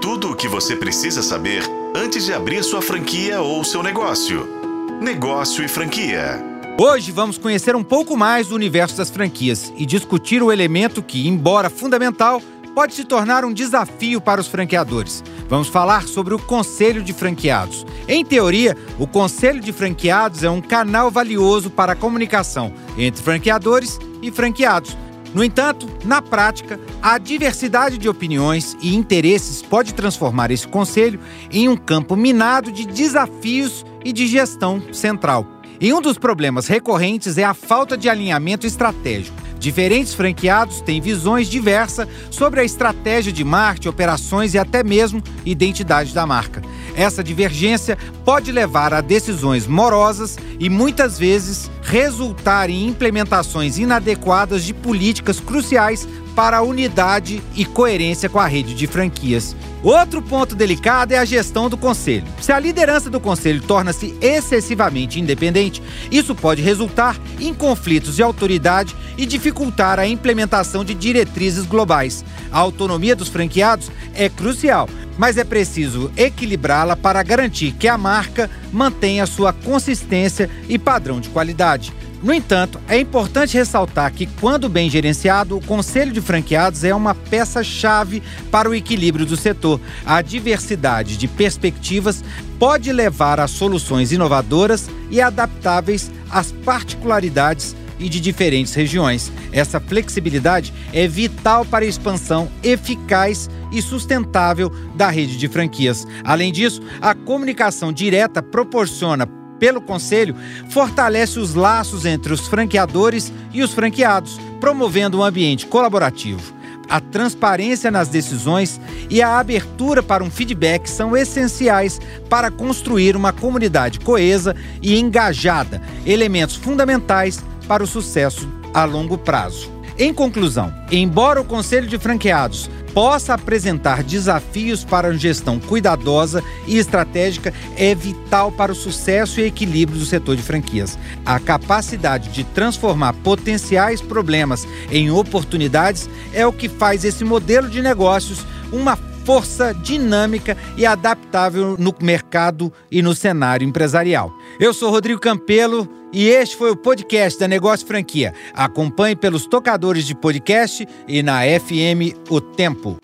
Tudo o que você precisa saber antes de abrir sua franquia ou seu negócio. Negócio e franquia. Hoje vamos conhecer um pouco mais do universo das franquias e discutir o elemento que, embora fundamental, pode se tornar um desafio para os franqueadores. Vamos falar sobre o Conselho de Franqueados. Em teoria, o Conselho de Franqueados é um canal valioso para a comunicação entre franqueadores e franqueados no entanto, na prática, a diversidade de opiniões e interesses pode transformar esse conselho em um campo minado de desafios e de gestão central. E um dos problemas recorrentes é a falta de alinhamento estratégico. Diferentes franqueados têm visões diversas sobre a estratégia de marketing, operações e até mesmo identidade da marca. Essa divergência pode levar a decisões morosas e muitas vezes resultar em implementações inadequadas de políticas cruciais para a unidade e coerência com a rede de franquias. Outro ponto delicado é a gestão do conselho. Se a liderança do conselho torna-se excessivamente independente, isso pode resultar em conflitos de autoridade e dificultar a implementação de diretrizes globais. A autonomia dos franqueados é crucial, mas é preciso equilibrá-la para garantir que a marca mantenha sua consistência e padrão de qualidade. No entanto, é importante ressaltar que, quando bem gerenciado, o Conselho de Franqueados é uma peça-chave para o equilíbrio do setor. A diversidade de perspectivas pode levar a soluções inovadoras e adaptáveis às particularidades e de diferentes regiões. Essa flexibilidade é vital para a expansão eficaz e sustentável da rede de franquias. Além disso, a comunicação direta proporciona pelo Conselho fortalece os laços entre os franqueadores e os franqueados, promovendo um ambiente colaborativo. A transparência nas decisões e a abertura para um feedback são essenciais para construir uma comunidade coesa e engajada, elementos fundamentais para o sucesso a longo prazo. Em conclusão, embora o Conselho de Franqueados possa apresentar desafios para a gestão cuidadosa e estratégica, é vital para o sucesso e equilíbrio do setor de franquias. A capacidade de transformar potenciais problemas em oportunidades é o que faz esse modelo de negócios uma força dinâmica e adaptável no mercado e no cenário empresarial. Eu sou Rodrigo Campelo e este foi o podcast da Negócio Franquia. Acompanhe pelos tocadores de podcast e na FM O Tempo.